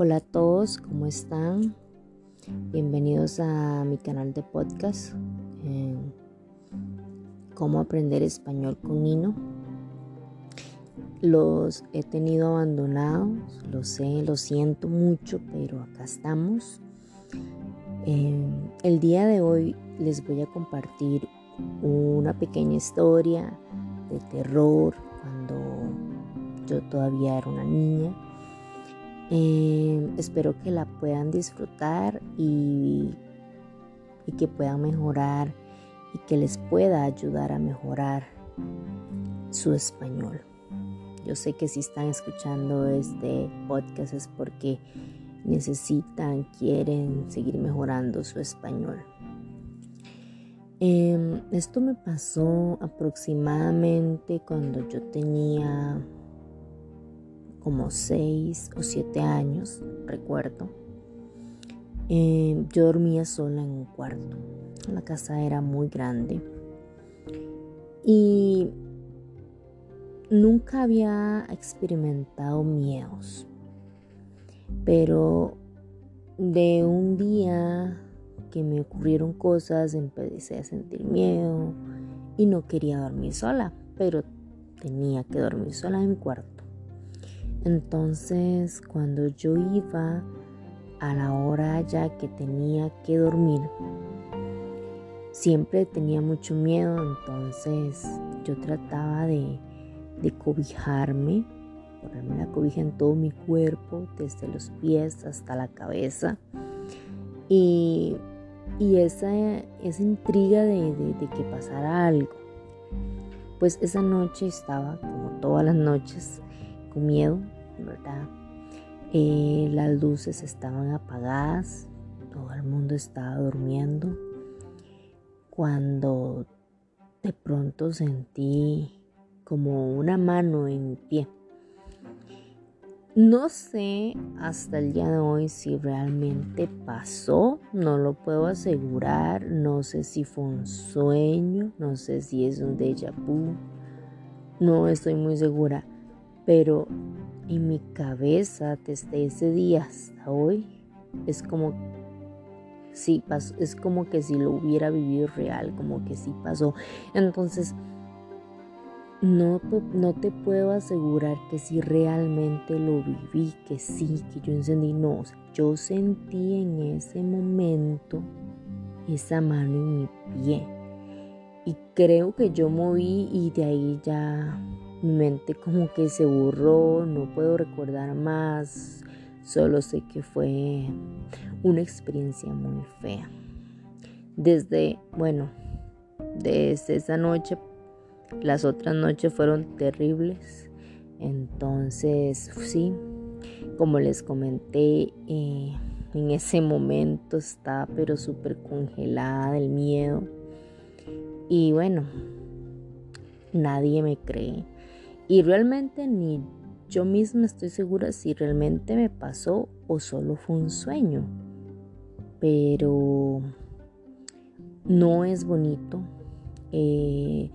Hola a todos, ¿cómo están? Bienvenidos a mi canal de podcast, Cómo aprender español con Nino. Los he tenido abandonados, lo sé, lo siento mucho, pero acá estamos. Eh, el día de hoy les voy a compartir una pequeña historia de terror cuando yo todavía era una niña. Espero que la puedan disfrutar y, y que puedan mejorar y que les pueda ayudar a mejorar su español. Yo sé que si están escuchando este podcast es porque necesitan, quieren seguir mejorando su español. Em, esto me pasó aproximadamente cuando yo tenía como 6 o 7 años, recuerdo. Em, yo dormía sola en un cuarto. La casa era muy grande. Y nunca había experimentado miedos. Pero de un día que me ocurrieron cosas, empecé a sentir miedo y no quería dormir sola, pero tenía que dormir sola en mi cuarto. Entonces, cuando yo iba a la hora ya que tenía que dormir, siempre tenía mucho miedo, entonces yo trataba de, de cobijarme, ponerme la cobija en todo mi cuerpo, desde los pies hasta la cabeza. Y y esa, esa intriga de, que pasara algo. Pues esa noche estaba, como todas las noches, miedo, ¿verdad? Eh, las luces estaban apagadas, todo el mundo estaba durmiendo, cuando de pronto sentí como una mano en mi pie. No sé hasta el día de hoy si realmente pasó, no lo puedo asegurar, no sé si fue un sueño, no sé si es un déjà vu, no estoy muy segura, pero en mi cabeza desde ese día hasta hoy es como sí pasó, es como que si lo hubiera vivido real, como que sí pasó. Entonces, no, no te puedo asegurar que si realmente lo viví, que sí, que yo encendí, no, yo sentí en ese momento esa mano en mi pie y creo que yo moví y de ahí ya mi mente como que se borró, no puedo recordar más, solo sé que fue una experiencia muy fea. Desde, bueno, desde esa noche las otras noches fueron terribles. Entonces, sí, como les comenté, eh, en ese momento estaba pero súper congelada del miedo. Y bueno, nadie me cree. Y realmente ni yo misma estoy segura si realmente me pasó o solo fue un sueño. Pero no es bonito. Eh,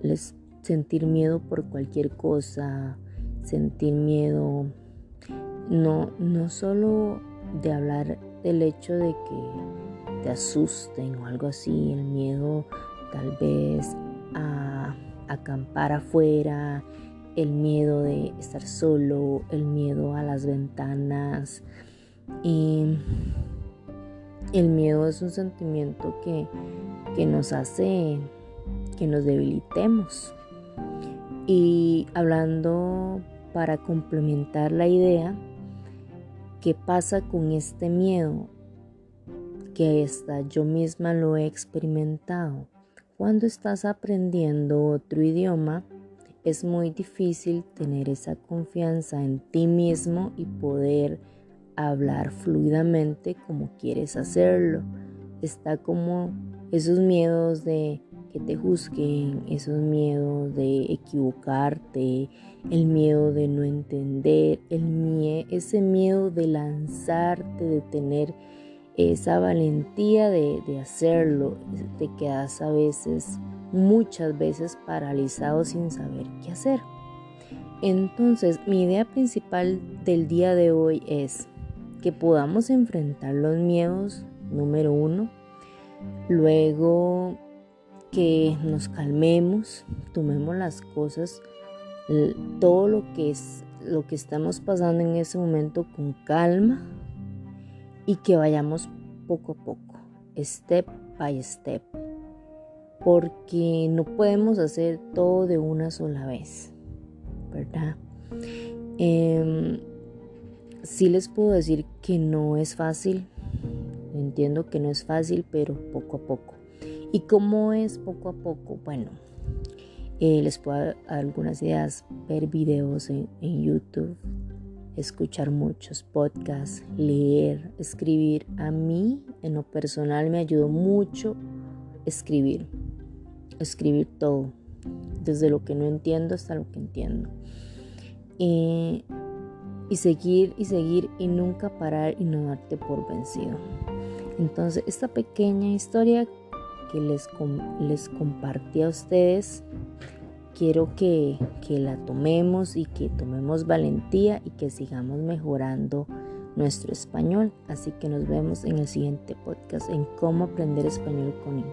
les sentir miedo por cualquier cosa, sentir miedo, no, no solo de hablar del hecho de que te asusten o algo así, el miedo tal vez a acampar afuera, el miedo de estar solo, el miedo a las ventanas. Y el miedo es un sentimiento que, que nos hace que nos debilitemos. Y hablando para complementar la idea, ¿qué pasa con este miedo? Que hasta yo misma lo he experimentado. Cuando estás aprendiendo otro idioma, es muy difícil tener esa confianza en ti mismo y poder hablar fluidamente como quieres hacerlo. Está como esos miedos de que te juzguen, esos miedos de equivocarte, el miedo de no entender, el ese miedo de lanzarte, de tener esa valentía de, de hacerlo, te quedas a veces, muchas veces paralizado sin saber qué hacer. Entonces, mi idea principal del día de hoy es, que podamos enfrentar los miedos, número uno. Luego que nos calmemos, tomemos las cosas, todo lo que es lo que estamos pasando en ese momento con calma y que vayamos poco a poco, step by step, porque no podemos hacer todo de una sola vez, ¿verdad? Eh, sí les puedo decir que no es fácil, entiendo que no es fácil, pero poco a poco. ¿Y cómo es poco a poco? Bueno, eh, les puedo dar algunas ideas, ver videos en, YouTube, escuchar muchos podcasts, leer, escribir. A mí, en lo personal, me ayudó mucho escribir, escribir todo, desde lo que no entiendo hasta lo que entiendo. y seguir y seguir y nunca parar y no darte por vencido. Entonces, esta pequeña historia que les, les compartí a ustedes, quiero que, que la tomemos y que tomemos valentía y que sigamos mejorando nuestro español. Así que nos vemos en el siguiente podcast en cómo aprender español con.